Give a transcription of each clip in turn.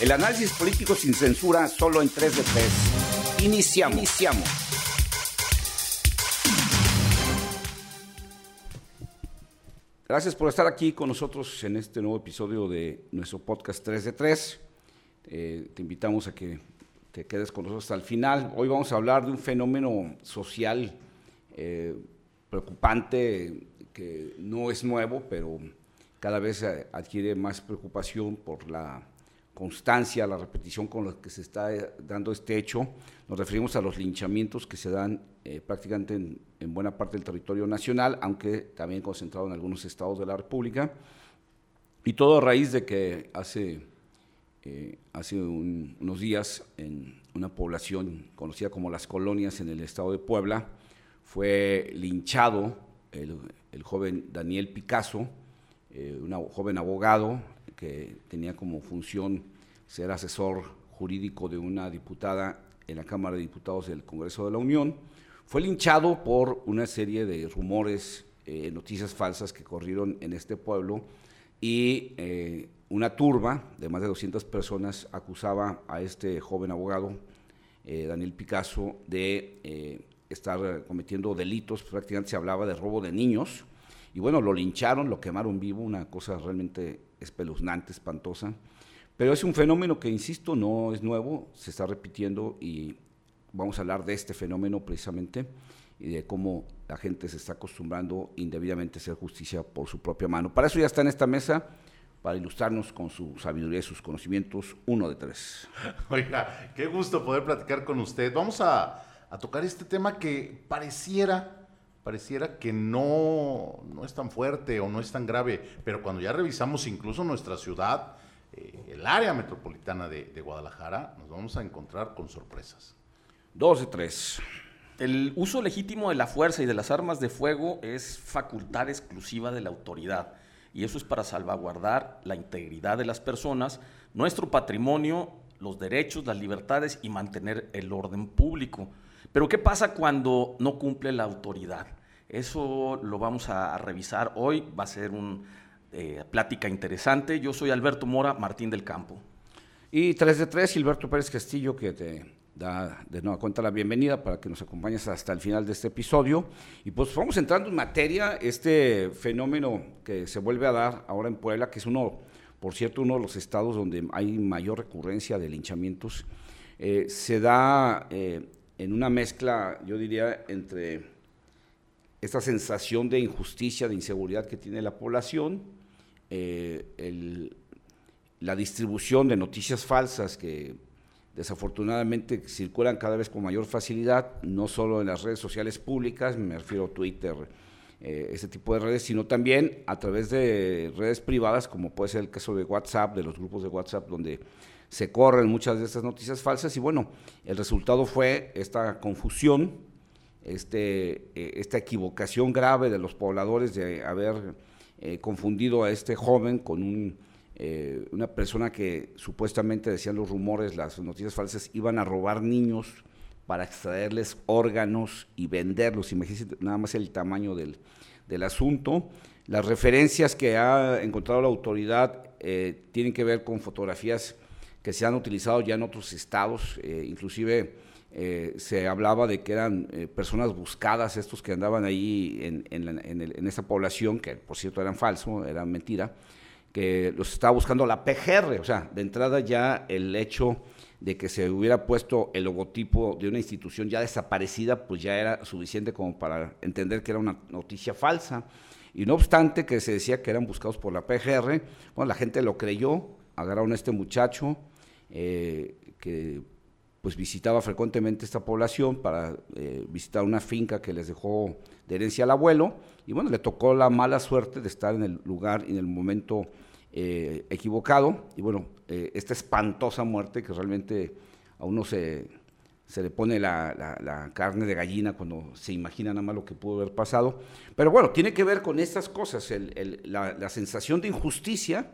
El análisis político sin censura solo en 3 de 3. Iniciamos. Iniciamos. Gracias por estar aquí con nosotros en este nuevo episodio de nuestro podcast 3 de 3. Eh, te invitamos a que te quedes con nosotros hasta el final. Hoy vamos a hablar de un fenómeno social eh, preocupante que no es nuevo, pero cada vez adquiere más preocupación por la constancia, la repetición con la que se está eh, dando este hecho. Nos referimos a los linchamientos que se dan eh, prácticamente en, buena parte del territorio nacional, aunque también concentrado en algunos estados de la República. Y todo a raíz de que hace, eh, hace unos días en una población conocida como Las Colonias en el estado de Puebla, fue linchado el, el joven Daniel Picasso, un joven abogado que tenía como función ser asesor jurídico de una diputada en la Cámara de Diputados del Congreso de la Unión, fue linchado por una serie de rumores, eh, noticias falsas que corrieron en este pueblo y eh, una turba de más de 200 personas acusaba a este joven abogado, eh, Daniel Picasso, de estar cometiendo delitos, prácticamente se hablaba de robo de niños, y bueno, lo lincharon, lo quemaron vivo, una cosa realmente espeluznante, espantosa. Pero es un fenómeno que, insisto, no es nuevo, se está repitiendo y vamos a hablar de este fenómeno precisamente y de cómo la gente se está acostumbrando indebidamente a hacer justicia por su propia mano. Para eso ya está en esta mesa, para ilustrarnos con su sabiduría y sus conocimientos, uno de tres. Oiga, qué gusto poder platicar con usted. Vamos a, a tocar este tema que pareciera pareciera que no, no es tan fuerte o no es tan grave, pero cuando ya revisamos incluso nuestra ciudad, eh, el área metropolitana de, Guadalajara, nos vamos a encontrar con sorpresas. Dos de tres. El uso legítimo de la fuerza y de las armas de fuego es facultad exclusiva de la autoridad y eso es para salvaguardar la integridad de las personas, nuestro patrimonio, los derechos, las libertades y mantener el orden público. Pero ¿qué pasa cuando no cumple la autoridad? Eso lo vamos a, revisar hoy, va a ser una eh, plática interesante. Yo soy Alberto Mora Martín del Campo. Y 3 de 3, Gilberto Pérez Castillo, que te da de nueva cuenta la bienvenida para que nos acompañes hasta el final de este episodio. Y pues vamos entrando en materia, este fenómeno que se vuelve a dar ahora en Puebla, que es uno, por cierto, uno de los estados donde hay mayor recurrencia de linchamientos, eh, se da eh, en una mezcla, yo diría, entre esta sensación de injusticia, de inseguridad que tiene la población, eh, la distribución de noticias falsas que desafortunadamente circulan cada vez con mayor facilidad, no solo en las redes sociales públicas, me refiero a Twitter, eh, ese tipo de redes, sino también a través de redes privadas, como puede ser el caso de WhatsApp, de los grupos de WhatsApp, donde se corren muchas de estas noticias falsas. Y bueno, el resultado fue esta confusión este, eh, esta equivocación grave de los pobladores de haber eh, confundido a este joven con un, eh, una persona que supuestamente decían los rumores, las noticias falsas, iban a robar niños para extraerles órganos y venderlos. Imagínense nada más el tamaño del, del asunto. Las referencias que ha encontrado la autoridad tienen que ver con fotografías que se han utilizado ya en otros estados, inclusive eh, se hablaba de que eran eh, personas buscadas, estos que andaban ahí en, en, esa población, que por cierto eran falsos, eran mentira, que los estaba buscando la PGR, o sea, de entrada ya el hecho de que se hubiera puesto el logotipo de una institución ya desaparecida, pues ya era suficiente como para entender que era una noticia falsa. Y no obstante que se decía que eran buscados por la PGR, bueno, la gente lo creyó, agarraron a este muchacho eh, que pues visitaba frecuentemente esta población para eh, visitar una finca que les dejó de herencia al abuelo. Y bueno, le tocó la mala suerte de estar en el lugar en el momento eh, equivocado. Y bueno, esta espantosa muerte que realmente a uno se, se le pone la, carne de gallina cuando se imagina nada más lo que pudo haber pasado. Pero bueno, tiene que ver con estas cosas, la sensación de injusticia,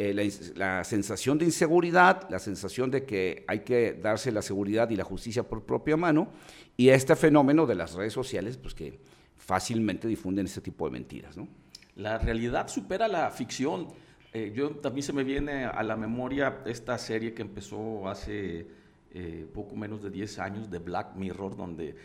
eh, la, sensación de inseguridad, la sensación de que hay que darse la seguridad y la justicia por propia mano, y este fenómeno de las redes sociales, pues que fácilmente difunden este tipo de mentiras. ¿no? La realidad supera la ficción. Eh, yo también se me viene a la memoria esta serie que empezó hace eh, poco menos de 10 años de Black Mirror, donde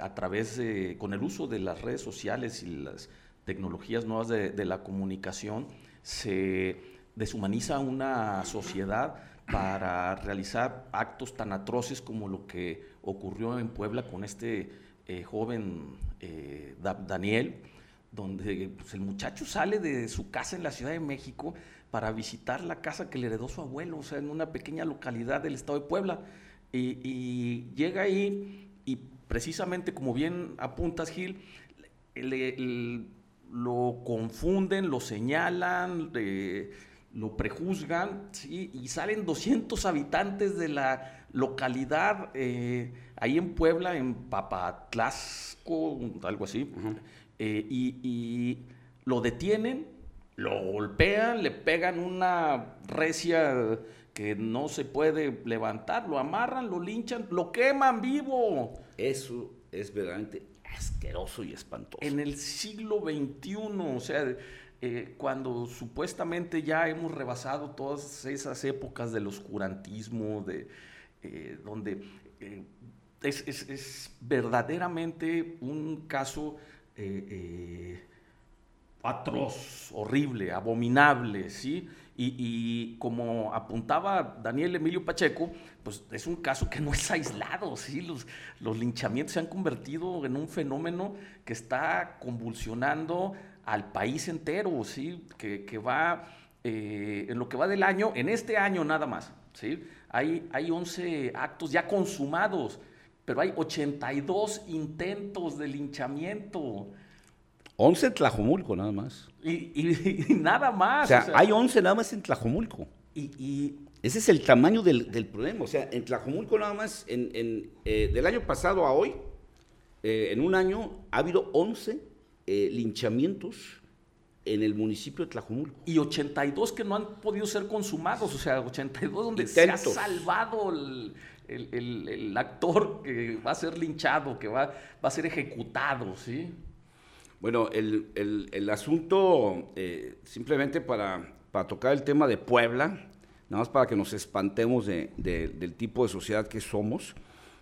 a través con el uso de las redes sociales y las tecnologías nuevas de, de la comunicación, se deshumaniza una sociedad para realizar actos tan atroces como lo que ocurrió en Puebla con este eh, joven eh, Daniel, donde pues, el muchacho sale de su casa en la Ciudad de México para visitar la casa que le heredó su abuelo, o sea, en una pequeña localidad del estado de Puebla. Y, llega ahí y precisamente como bien apuntas, Gil, lo confunden, lo señalan, lo prejuzgan, ¿sí? y salen 200 habitantes de la localidad, eh, ahí en Puebla, en Papatlasco, algo así, eh, y, lo detienen, lo golpean, le pegan una recia que no se puede levantar, lo amarran, lo linchan, lo queman vivo. Eso es verdaderamente asqueroso y espantoso. En el siglo XXI, o sea, eh, cuando supuestamente ya hemos rebasado todas esas épocas del oscurantismo, de, eh, donde eh, es, verdaderamente un caso atroz, horrible, abominable, ¿sí? Y, como apuntaba Daniel Emilio Pacheco, pues es un caso que no es aislado, ¿sí? Los, los linchamientos se han convertido en un fenómeno que está convulsionando al país entero, ¿sí? Que, va, eh, en lo que va del año, en este año nada más, ¿sí? Hay, hay 11 actos ya consumados, pero hay 82 intentos de linchamiento. 11 en Tlajomulco nada más. Y, nada más. O sea, hay 11 nada más en Tlajomulco. Y, ese es el tamaño del, problema. O sea, en Tlajomulco nada más, en, eh, del año pasado a hoy, eh, en un año ha habido 11 eh, linchamientos en el municipio de Tlajumulco. Y 82 que no han podido ser consumados, o sea, 82 donde se ha salvado el, actor que va a ser linchado, que va, va a ser ejecutado, ¿sí? Bueno, el, asunto, eh, simplemente para, para, tocar el tema de Puebla, nada más para que nos espantemos del tipo de sociedad que somos,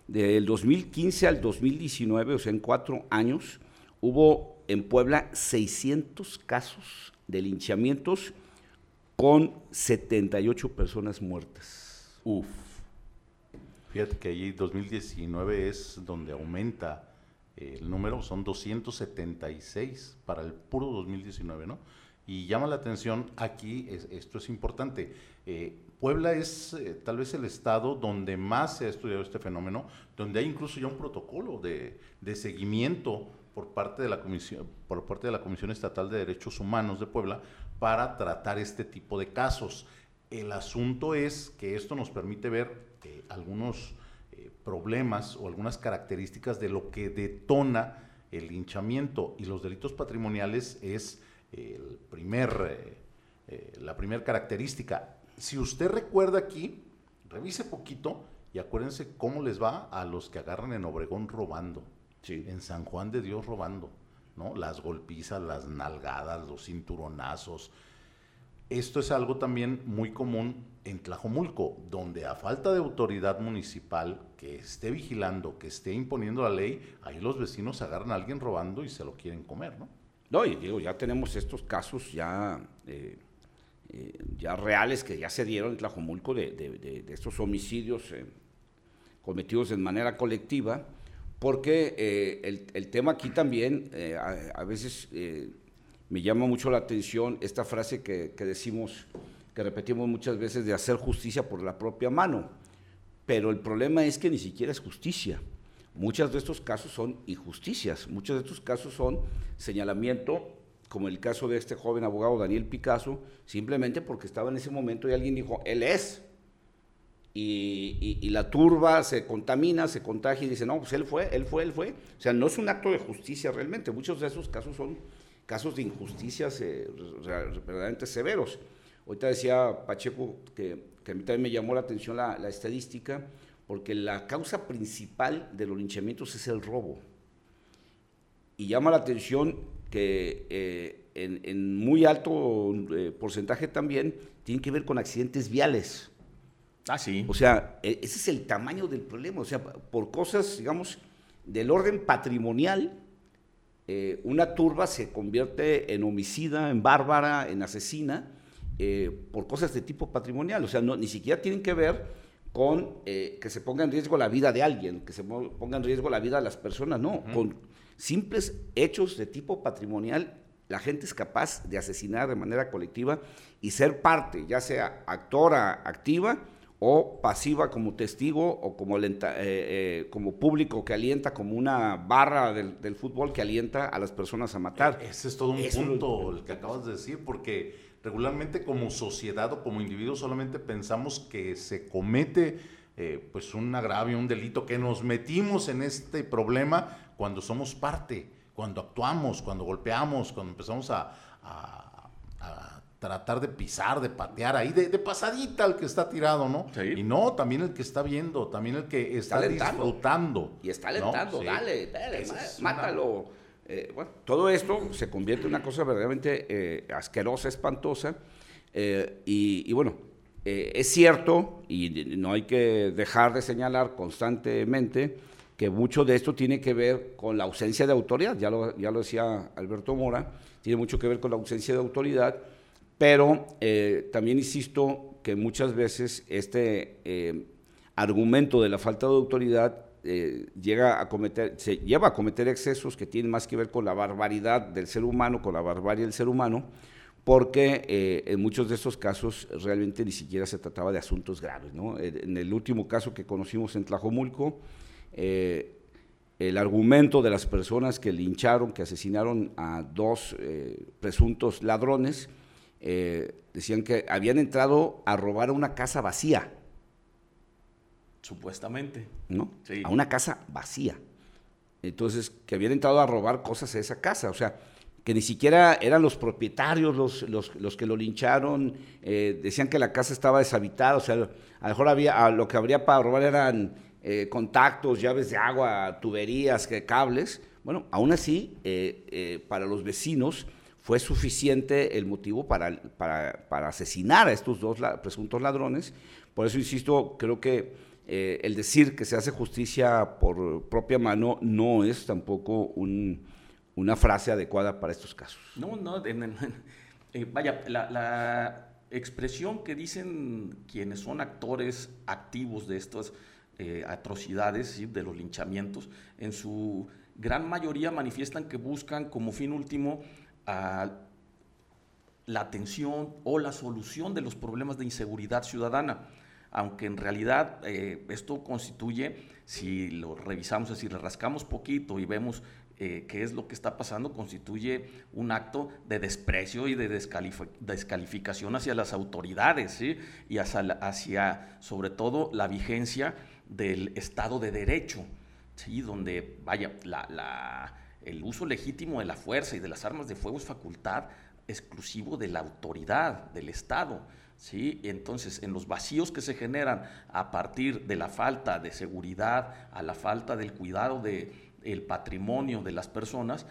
del 2015 al 2019, o sea, en cuatro años, hubo en Puebla 600 casos de linchamientos con 78 personas muertas. Uf. Fíjate que allí 2019 es donde aumenta el número, son 276 para el puro 2019, ¿no? Y llama la atención aquí, esto es importante, eh, Puebla es eh, tal vez el estado donde más se ha estudiado este fenómeno, donde hay incluso ya un protocolo de, de seguimiento por parte de la Comisión, por parte de la Comisión Estatal de Derechos Humanos de Puebla para tratar este tipo de casos. El asunto es que esto nos permite ver eh, algunos eh, problemas o algunas características de lo que detona el linchamiento y los delitos patrimoniales es el primer, eh, la primera característica. Si usted recuerda aquí, revise poquito y acuérdense cómo les va a los que agarran en Obregón robando en San Juan de Dios robando, ¿no? Las golpizas, las nalgadas, los cinturonazos. Esto es algo también muy común en Tlajomulco, donde a falta de autoridad municipal que esté vigilando, que esté imponiendo la ley, ahí los vecinos agarran a alguien robando y se lo quieren comer, ¿no? No, y digo, ya tenemos estos casos ya, eh, eh, ya reales que ya se dieron en Tlajomulco de, estos homicidios eh, cometidos de manera colectiva porque eh, el, tema aquí también eh, a, veces eh, me llama mucho la atención esta frase que, decimos, que repetimos muchas veces de hacer justicia por la propia mano, pero el problema es que ni siquiera es justicia. Muchos de estos casos son injusticias, muchos de estos casos son señalamiento, como el caso de este joven abogado Daniel Picasso, simplemente porque estaba en ese momento y alguien dijo, él es, y, la turba se contamina, se contagia y dice, no, pues él fue, él fue, él fue. O sea, no es un acto de justicia realmente. Muchos de esos casos son casos de injusticias eh, verdaderamente severos. Ahorita decía Pacheco que, a mí también me llamó la atención la, estadística, porque la causa principal de los linchamientos es el robo. Y llama la atención que eh, en, muy alto eh, porcentaje también tienen que ver con accidentes viales. Ah, sí. O sea, e, ese es el tamaño del problema. O sea, por cosas, digamos, del orden patrimonial, eh, una turba se convierte en homicida, en bárbara, en asesina, eh, por cosas de tipo patrimonial. O sea, no, ni siquiera tienen que ver con eh, que se ponga en riesgo la vida de alguien, que se ponga en riesgo la vida de las personas, no. Con simples hechos de tipo patrimonial, la gente es capaz de asesinar de manera colectiva y ser parte, ya sea actora activa, o pasiva como testigo o como, eh, eh, como público que alienta, como una barra del, fútbol que alienta a las personas a matar. E-, ese es todo un punto el que acabas de decir, porque regularmente como sociedad o como individuo solamente pensamos que se comete eh, pues un agravio, un delito, que nos metimos en este problema cuando somos parte, cuando actuamos, cuando golpeamos, cuando empezamos a tratar de pisar, de patear ahí, de, pasadita al que está tirado, ¿no? Y no, también el que está viendo, también el que está, disfrutando. Y está alentando, dale, dale, mátalo. Eh, bueno, todo esto se convierte en una cosa verdaderamente eh, asquerosa, espantosa. Eh, y, bueno, es cierto, y no hay que dejar de señalar constantemente, que mucho de esto tiene que ver con la ausencia de autoridad, ya lo, ya lo decía Alberto Mora, tiene mucho que ver con la ausencia de autoridad pero eh, también insisto que muchas veces este eh, argumento de la falta de autoridad eh, llega a cometer, se lleva a cometer excesos que tienen más que ver con la barbaridad del ser humano, con la barbarie del ser humano, porque en muchos de estos casos realmente ni siquiera se trataba de asuntos graves. En el último caso que conocimos en Tlajomulco, el argumento de las personas que lincharon, que asesinaron a dos presuntos ladrones, eh, decían que habían entrado a robar a una casa vacía. Supuestamente. ¿No? A una casa vacía. Entonces, que habían entrado a robar cosas a esa casa. O sea, que ni siquiera eran los propietarios los, los, que lo lincharon. Eh, decían que la casa estaba deshabitada. O sea, a lo mejor había, lo que habría para robar eran eh, contactos, llaves de agua, tuberías, cables. Bueno, aún así, para los vecinos fue suficiente el motivo para, para, asesinar a estos dos presuntos ladrones. Por eso, insisto, creo que eh, el decir que se hace justicia por propia mano no es tampoco una frase adecuada para estos casos. No, no, eh, vaya, la, expresión que dicen quienes son actores activos de estas eh, atrocidades, de los linchamientos, en su gran mayoría manifiestan que buscan como fin último la atención o la solución de los problemas de inseguridad ciudadana, aunque en realidad eh, esto constituye, si lo revisamos, decir, le rascamos poquito y vemos eh, qué es lo que está pasando, constituye un acto de desprecio y de descalificación hacia las autoridades y hacia, sobre todo, la vigencia del Estado de Derecho, ¿sí? donde, vaya, la el uso legítimo de la fuerza y de las armas de fuego es facultad exclusivo de la autoridad, del Estado. ¿sí? Entonces, en los vacíos que se generan a partir de la falta de seguridad, a la falta del cuidado del el patrimonio de las personas,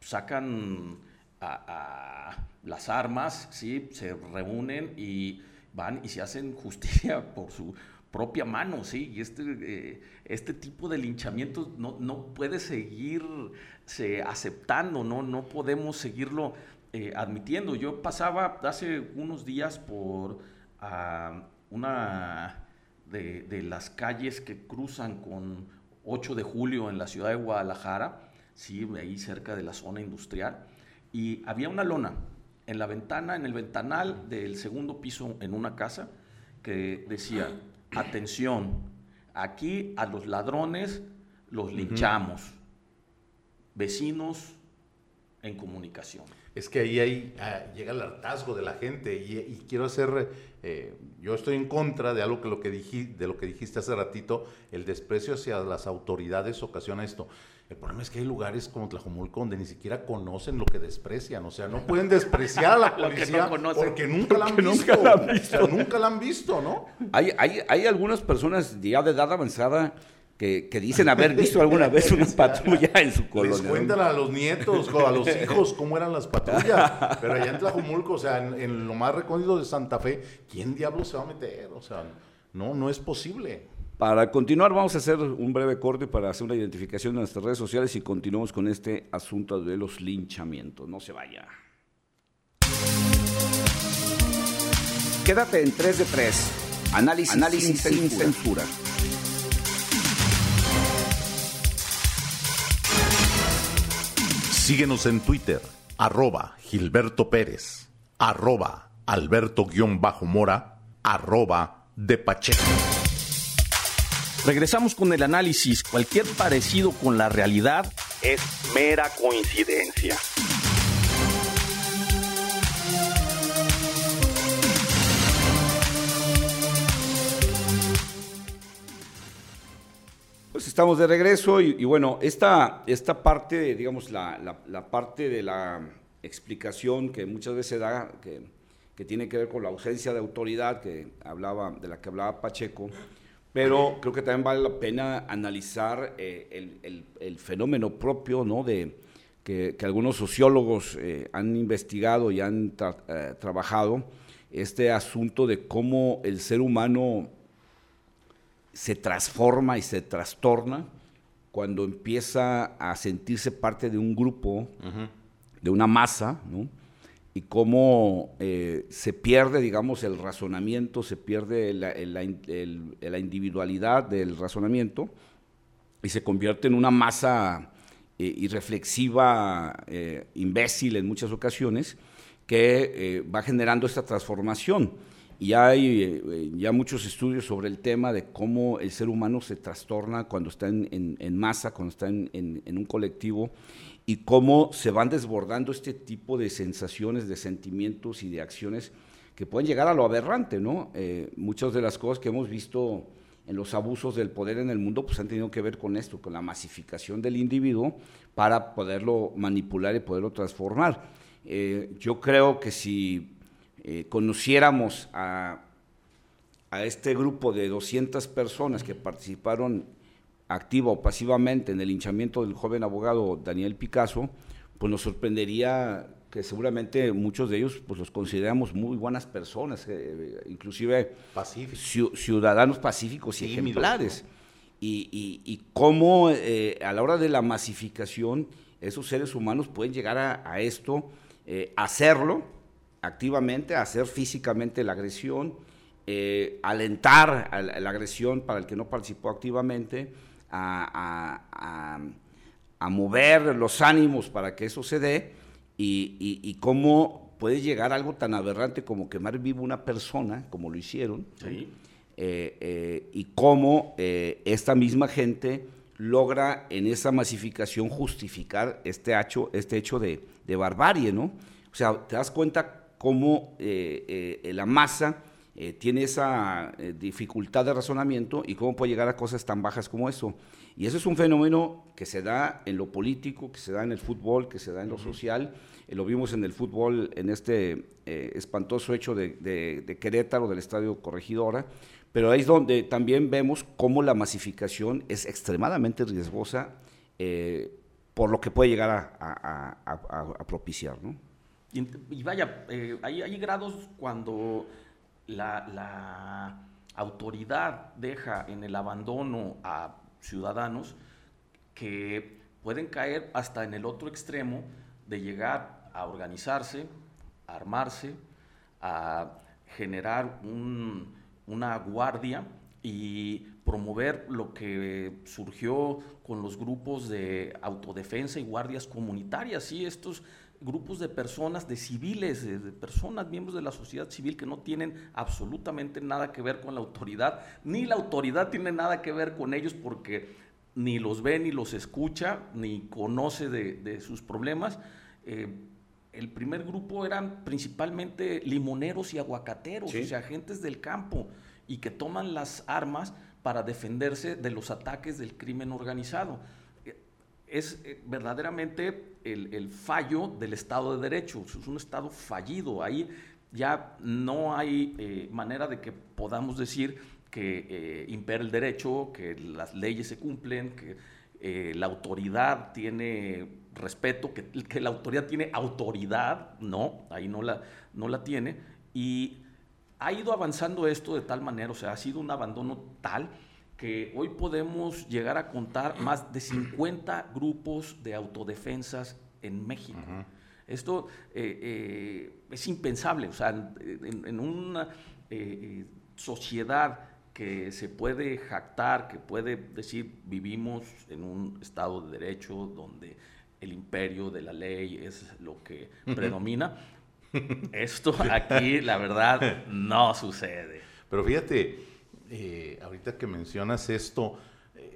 sacan a, las armas, ¿sí? se reúnen y van y se hacen justicia por su propia mano, ¿sí? Y este, eh, este tipo de linchamientos no, no puede seguir aceptando, ¿no? No podemos seguirlo eh, admitiendo. Yo pasaba hace unos días por ah, una de, las calles que cruzan con 8 de julio en la ciudad de Guadalajara, sí, ahí cerca de la zona industrial, y había una lona en la ventana, en el ventanal del segundo piso en una casa, que decía, atención, aquí a los ladrones los linchamos vecinos en comunicación. Es que ahí, ahí ah, llega el hartazgo de la gente y, quiero hacer, eh, yo estoy en contra de algo que lo que de lo que dijiste hace ratito, el desprecio hacia las autoridades ocasiona esto. El problema es que hay lugares como Tlajomulco donde ni siquiera conocen lo que desprecian, o sea, no pueden despreciar a la policía porque nunca la han visto, nunca la han visto. nunca la han visto, ¿no? Hay, hay, hay algunas personas ya de edad avanzada que, dicen haber visto alguna vez una patrulla en su colonia. Les cuentan a los nietos, a los hijos cómo eran las patrullas. Pero allá en Tlajumulco, o sea, en, lo más recóndito de Santa Fe, ¿quién diablos se va a meter? O sea, no, no es posible. Para continuar, vamos a hacer un breve corte para hacer una identificación de nuestras redes sociales y continuamos con este asunto de los linchamientos. No se vaya. Quédate en 3 de 3. Análisis, Análisis sin, censura. Síguenos en Twitter, arroba Gilberto Pérez, arroba Alberto-Mora, arroba de Pacheco. Regresamos con el análisis. Cualquier parecido con la realidad es mera coincidencia. Pues estamos de regreso y, bueno, esta, esta parte, digamos, la, la, parte de la explicación que muchas veces da, que, que, tiene que ver con la ausencia de autoridad que hablaba, de la que hablaba Pacheco, pero creo que también vale la pena analizar eh, el, el, el, fenómeno propio, ¿no? De, que, que algunos sociólogos eh, han investigado y han eh, trabajado, este asunto de cómo el ser humano se transforma y se trastorna cuando empieza a sentirse parte de un grupo, de una masa, ¿no? Y cómo eh, se pierde, digamos, el razonamiento, se pierde la, individualidad del razonamiento y se convierte en una masa eh, irreflexiva, eh, imbécil en muchas ocasiones, que va generando esta transformación. Y hay eh, ya muchos estudios sobre el tema de cómo el ser humano se trastorna cuando está en, masa, cuando está en, un colectivo, y cómo se van desbordando este tipo de sensaciones, de sentimientos y de acciones que pueden llegar a lo aberrante, ¿no? Eh, muchas de las cosas que hemos visto en los abusos del poder en el mundo, pues han tenido que ver con esto, con la masificación del individuo para poderlo manipular y poderlo transformar. Eh, yo creo que si eh, conociéramos a, a, este grupo de 200 personas que participaron activa o pasivamente en el hinchamiento del joven abogado Daniel Picasso, pues nos sorprendería que seguramente muchos de ellos pues los consideramos muy buenas personas, eh, inclusive ciudadanos pacíficos y ejemplares. Y, y, cómo eh, a la hora de la masificación esos seres humanos pueden llegar a, a esto, hacerlo, activamente a hacer físicamente la agresión, eh, alentar a la, agresión para el que no participó activamente, a, mover los ánimos para que eso se dé y, cómo puede llegar algo tan aberrante como quemar vivo una persona, como lo hicieron, eh, eh, y cómo esta misma gente logra en esa masificación justificar este hecho, este hecho de, de barbarie, ¿no? O sea, te das cuenta cómo eh, eh, la masa eh, tiene esa dificultad de razonamiento y cómo puede llegar a cosas tan bajas como eso. Y eso es un fenómeno que se da en lo político, que se da en el fútbol, que se da en lo social. lo vimos en el fútbol, en este espantoso hecho de, Querétaro, del Estadio Corregidora, pero ahí es donde también vemos cómo la masificación es extremadamente riesgosa por lo que puede llegar a, a propiciar. ¿no? Y, vaya, eh, hay, grados cuando la, autoridad deja en el abandono a ciudadanos que pueden caer hasta en el otro extremo de llegar a organizarse, a armarse, a generar una guardia y promover lo que surgió con los grupos de autodefensa y guardias comunitarias. Sí, estos grupos de personas, de civiles, de, personas, miembros de la sociedad civil que no tienen absolutamente nada que ver con la autoridad, ni la autoridad tiene nada que ver con ellos porque ni los ve, ni los escucha, ni conoce de, sus problemas. Eh, el primer grupo eran principalmente limoneros y aguacateros, o sea, agentes del campo, y que toman las armas para defenderse de los ataques del crimen organizado es eh, verdaderamente el, fallo del Estado de Derecho. Es un Estado fallido. Ahí ya no hay eh, manera de que podamos decir que eh, impera el derecho, que las leyes se cumplen, que la autoridad tiene respeto, que, que, la autoridad tiene autoridad, no, ahí no la, no la tiene, y ha ido avanzando esto de tal manera, o sea, ha sido un abandono tal que hoy podemos llegar a contar más de 50 grupos de autodefensas en México. Esto eh, eh, es impensable, o sea, en, una eh, sociedad que se puede jactar, que puede decir vivimos en un Estado de Derecho donde el imperio de la ley es lo que predomina, esto aquí la verdad no sucede. Pero fíjate, ahorita que mencionas esto,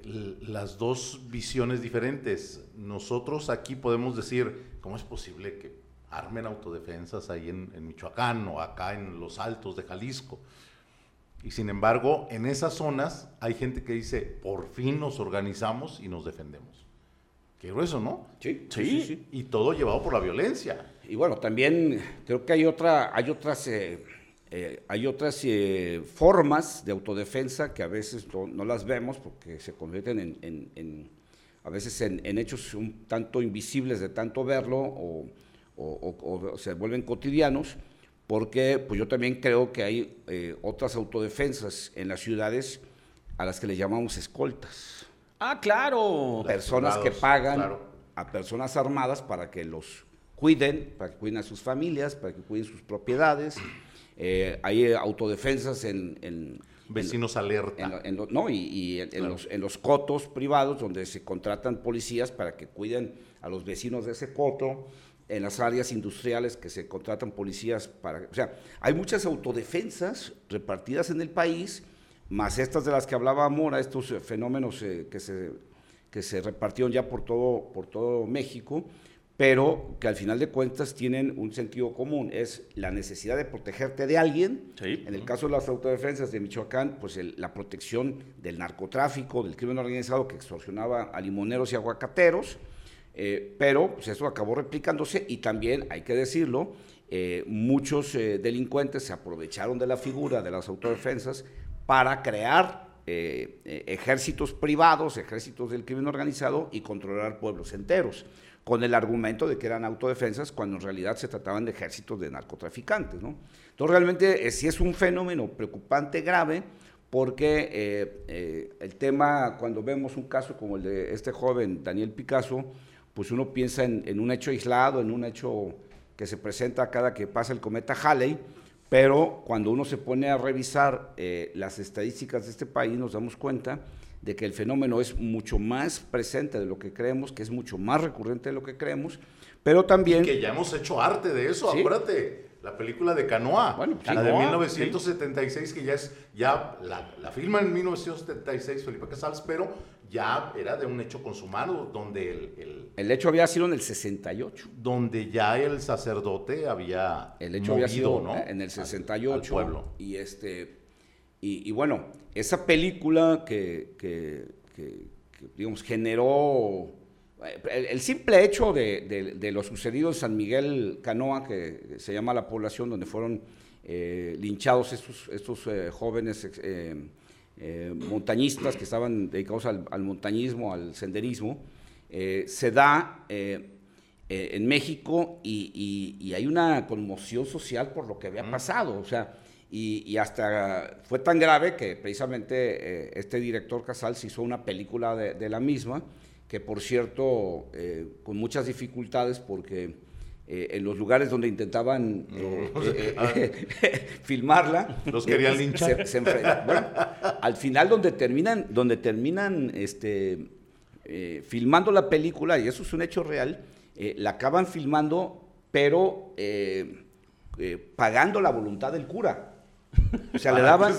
las dos visiones diferentes. Nosotros aquí podemos decir, ¿cómo es posible que armen autodefensas ahí en, Michoacán o acá en los altos de Jalisco? Y sin embargo, en esas zonas hay gente que dice, por fin nos organizamos y nos defendemos. Qué grueso, ¿no? Sí, sí, sí. Y todo llevado por la violencia. Y bueno, también creo que hay, otra, hay otras... Eh, eh, hay otras eh, formas de autodefensa que a veces no, las vemos porque se convierten en, a veces en, hechos un tanto invisibles de tanto verlo o, se vuelven cotidianos, porque pues yo también creo que hay eh, otras autodefensas en las ciudades a las que le llamamos escoltas. Ah, claro. Personas que pagan a personas armadas para que los cuiden, para que cuiden a sus familias, para que cuiden sus propiedades. Eh, hay autodefensas en... Vecinos alerta. no, y, en, los, en los cotos privados donde se contratan policías para que cuiden a los vecinos de ese coto, en las áreas industriales que se contratan policías para... O sea, hay muchas autodefensas repartidas en el país, más estas de las que hablaba Mora, estos fenómenos eh, que, se, que se repartieron ya por todo, por todo México, pero que al final de cuentas tienen un sentido común, es la necesidad de protegerte de alguien. En el caso de las autodefensas de Michoacán, pues la protección del narcotráfico, del crimen organizado que extorsionaba a limoneros y aguacateros, eh, pero pues eso acabó replicándose y también, hay que decirlo, eh, muchos eh, delincuentes se aprovecharon de la figura de las autodefensas para crear ejércitos privados, ejércitos del crimen organizado y controlar pueblos enteros con el argumento de que eran autodefensas cuando en realidad se trataban de ejércitos de narcotraficantes. ¿no? Entonces realmente eh, sí es un fenómeno preocupante, grave, porque eh, eh, el tema, cuando vemos un caso como el de este joven Daniel Picasso, pues uno piensa en, un hecho aislado, en un hecho que se presenta cada que pasa el cometa Halley, pero cuando uno se pone a revisar las estadísticas de este país nos damos cuenta de que el fenómeno es mucho más presente de lo que creemos, que es mucho más recurrente de lo que creemos, pero también... que ya hemos hecho arte de eso, acuérdate, la película de Canoa, bueno, la de 1976, que ya es, ya la, la filma en 1976 Felipe Casals, pero ya era de un hecho consumado, donde el, el, hecho había sido en el 68. Donde ya el sacerdote había El hecho había sido ¿no? en el 68. pueblo. Y este y, bueno, esa película que, digamos, generó eh, el, simple hecho de, lo sucedido en San Miguel Canoa, que se llama la población donde fueron eh, linchados estos, estos eh, jóvenes montañistas que estaban dedicados al, montañismo, al senderismo, se da en México y, y, hay una conmoción social por lo que había pasado. O sea, y, hasta fue tan grave que precisamente eh, este director Casals hizo una película de, la misma, que por cierto, eh, con muchas dificultades porque eh, en los lugares donde intentaban filmarla, los querían linchar. bueno, al final donde terminan, donde terminan este, filmando la película, y eso es un hecho real, la acaban filmando, pero pagando la voluntad del cura. O sea, le daban,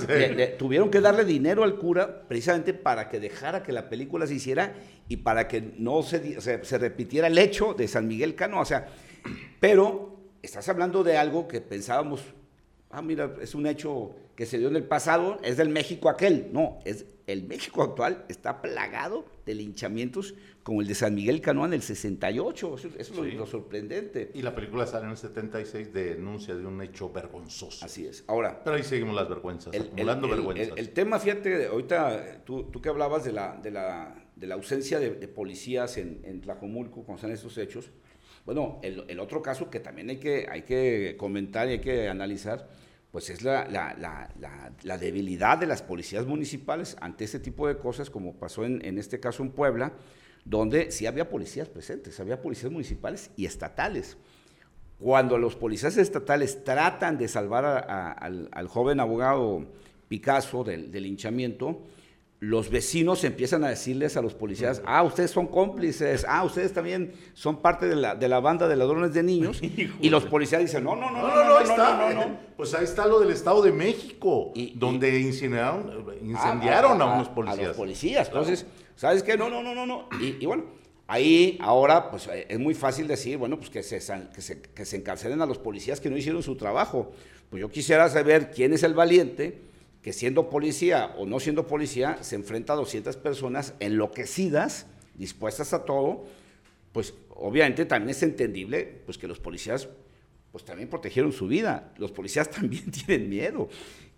tuvieron que darle dinero al cura precisamente para que dejara que la película se hiciera y para que no se, se, repitiera el hecho de San Miguel Cano. O sea, pero estás hablando de algo que pensábamos ah, mira, es un hecho que se dio en el pasado, es del México aquel. No, es el México actual está plagado de linchamientos como el de San Miguel Canoa en el 68. Eso, es lo, sorprendente. Y la película sale en el 76, denuncia de un hecho vergonzoso. Así es. Ahora. Pero ahí seguimos las vergüenzas, acumulando vergüenzas. El, tema, fíjate, ahorita tú, tú que hablabas de la, de la, de la ausencia de, policías en, en Tlajomulco cuando están estos hechos. Bueno, el, el, otro caso que también hay que, hay que comentar y hay que analizar pues es la, la, debilidad de las policías municipales ante este tipo de cosas, como pasó en, en, este caso en Puebla, donde sí había policías presentes, había policías municipales y estatales. Cuando los policías estatales tratan de salvar al, al, joven abogado Picasso del, del los vecinos empiezan a decirles a los policías, ah, ustedes son cómplices, ah, ustedes también son parte de la, de la banda de ladrones de niños. y los policías dicen, no, no, no, no, no, no, no, está, no, no, no Pues ahí está lo del Estado de México, y, donde y, incendiaron ah, a, a, a, unos policías. A los policías, entonces, ¿sabes qué? No, no, no, no, no. Y, y, bueno, ahí ahora pues eh, es muy fácil decir, bueno, pues que se, que, se, que se encarcelen a los policías que no hicieron su trabajo. Pues yo quisiera saber quién es el valiente que siendo policía o no siendo policía, se enfrenta a 200 personas enloquecidas, dispuestas a todo, pues obviamente también es entendible pues que los policías pues también protegieron su vida, los policías también tienen miedo.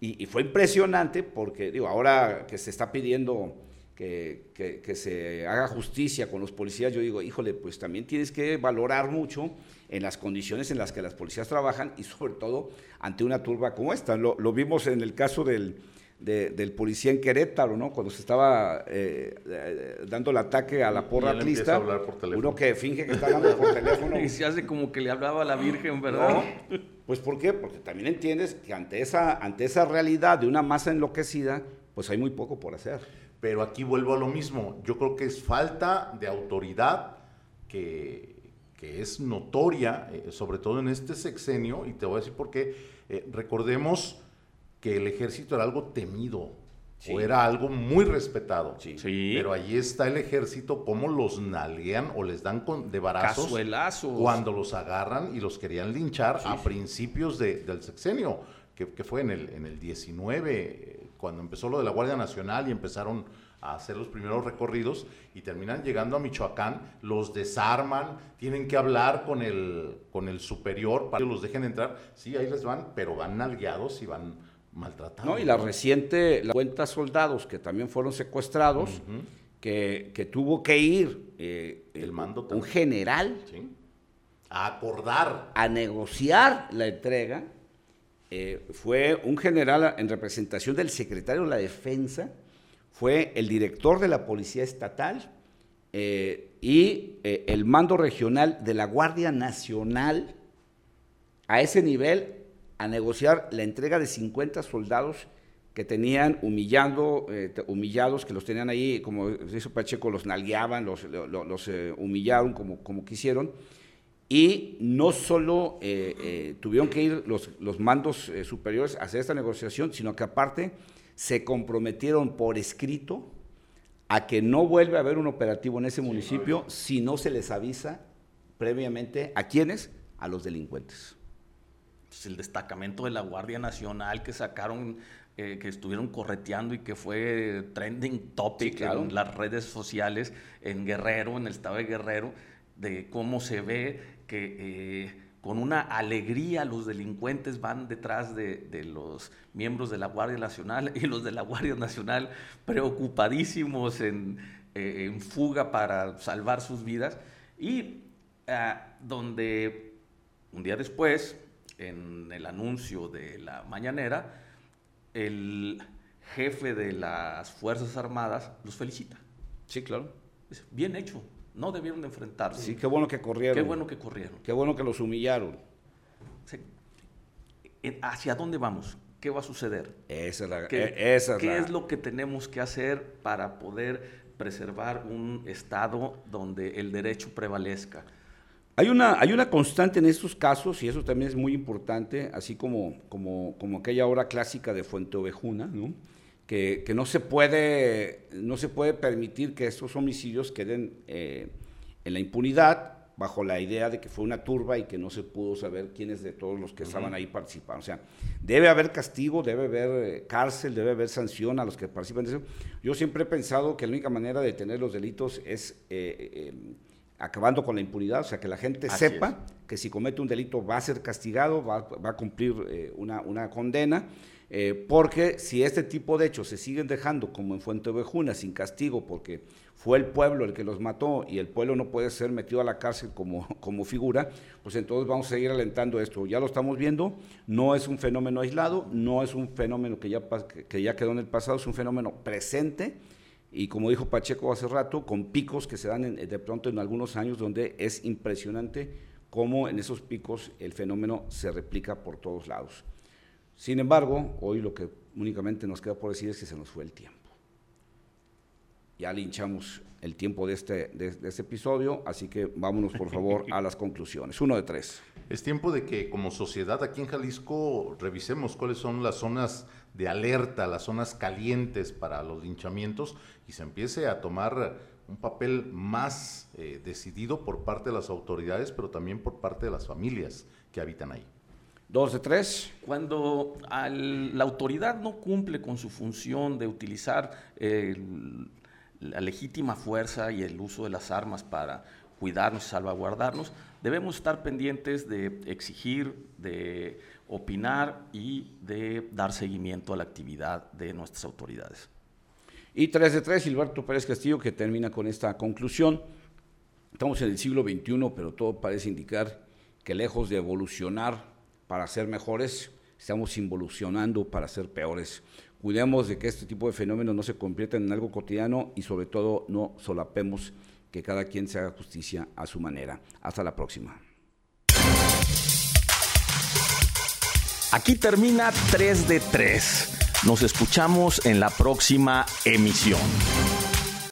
Y, fue impresionante porque, digo, ahora que se está pidiendo que, que, se haga justicia con los policías, yo digo, híjole, pues también tienes que valorar mucho en las condiciones en las que las policías trabajan y sobre todo ante una turba como esta. Lo, vimos en el caso del, del policía en Querétaro, ¿no? Cuando se estaba eh, eh, dando el ataque a la porra lista, uno que finge que está hablando por teléfono. y se hace como que le hablaba a la Virgen, ¿verdad? Pues ¿por qué? Porque también entiendes que ante esa, ante esa realidad de una masa enloquecida, pues hay muy poco por hacer. Pero aquí vuelvo a lo mismo. Yo creo que es falta de autoridad que que es notoria, eh, sobre todo en este sexenio, y te voy a decir por qué. Eh, recordemos que el ejército era algo temido, o era algo muy respetado. Sí. Pero ahí está el ejército, cómo los nalguean o les dan con, de barazos cuando los agarran y los querían linchar a principios del sexenio, que, que, fue en el, en el 19, cuando empezó lo de la Guardia Nacional y empezaron a hacer los primeros recorridos y terminan llegando a Michoacán, los desarman, tienen que hablar con el, con el superior para que los dejen entrar. Sí, ahí les van, pero van nalgueados y van maltratados. No, y la reciente, la cuenta soldados que también fueron secuestrados, que, tuvo que ir eh, el mando un general a acordar, a negociar la entrega. Eh, fue un general en representación del secretario de la Defensa, fue el director de la Policía Estatal eh, y eh, el mando regional de la Guardia Nacional a ese nivel a negociar la entrega de 50 soldados que tenían humillando, humillados, que los tenían ahí, como dice Pacheco, los nalgueaban, los, humillaron como quisieron. Y no solo tuvieron que ir los, los mandos superiores a hacer esta negociación, sino que aparte se comprometieron por escrito a que no vuelve a haber un operativo en ese municipio si no se les avisa previamente a quiénes, a los delincuentes. El destacamento de la Guardia Nacional que sacaron, eh, que estuvieron correteando y que fue trending topic en las redes sociales en Guerrero, en el estado de Guerrero, de cómo se ve que... Eh, con una alegría los delincuentes van detrás de, los miembros de la Guardia Nacional y los de la Guardia Nacional preocupadísimos en, eh, fuga para salvar sus vidas. Y ah, donde un día después, en el anuncio de la mañanera, el jefe de las Fuerzas Armadas los felicita. Sí, claro. Bien hecho, no debieron de enfrentarse. Sí, qué bueno que corrieron. Qué bueno que corrieron. Qué bueno que los humillaron. ¿Hacia dónde vamos? ¿Qué va a suceder? Esa es la, ¿Qué, e, es, lo que tenemos que hacer para poder preservar un Estado donde el derecho prevalezca? Hay una, hay una constante en estos casos, y eso también es muy importante, así como, como, como aquella obra clásica de Fuente Ovejuna, ¿no? Que, no, se puede, no se puede permitir que estos homicidios queden eh, en la impunidad bajo la idea de que fue una turba y que no se pudo saber quiénes de todos los que estaban ahí participaron. O sea, debe haber castigo, debe haber eh, cárcel, debe haber sanción a los que participan de eso. Yo siempre he pensado que la única manera de detener los delitos es eh, eh, acabando con la impunidad, o sea, que la gente sepa que si comete un delito va a ser castigado, va, a cumplir una, una condena. porque si este tipo de hechos se siguen dejando como en Fuente Ovejuna sin castigo porque fue el pueblo el que los mató y el pueblo no puede ser metido a la cárcel como, como figura, pues entonces vamos a seguir alentando esto. Ya lo estamos viendo, no es un fenómeno aislado, no es un fenómeno que ya, que ya quedó en el pasado, es un fenómeno presente y como dijo Pacheco hace rato, con picos que se dan de pronto en algunos años donde es impresionante cómo en esos picos el fenómeno se replica por todos lados. Sin embargo, hoy lo que únicamente nos queda por decir es que se nos fue el tiempo ya linchamos el tiempo de este, de, este episodio, así que vámonos por favor a las conclusiones. Uno de tres. Es tiempo de que como sociedad aquí en Jalisco revisemos cuáles son las zonas de alerta, las zonas calientes para los linchamientos y se empiece a tomar un papel más eh, decidido por parte de las autoridades, pero también por parte de las familias que habitan ahí. Dos de tres. Cuando la autoridad no cumple con su función de utilizar el la legítima fuerza y el uso de las armas para cuidarnos y salvaguardarnos, debemos estar pendientes de exigir, de opinar y de dar seguimiento a la actividad de nuestras autoridades. Y 3 de 3, Gilberto Pérez Castillo, que termina con esta conclusión. Estamos en el siglo XXI, pero todo parece indicar que lejos de evolucionar para ser mejores, estamos involucionando para ser peores. Cuidemos de que este tipo de fenómenos no se conviertan en algo cotidiano y sobre todo no solapemos que cada quien se haga justicia a su manera. Hasta la próxima. Aquí termina 3 de 3. Nos escuchamos en la próxima emisión.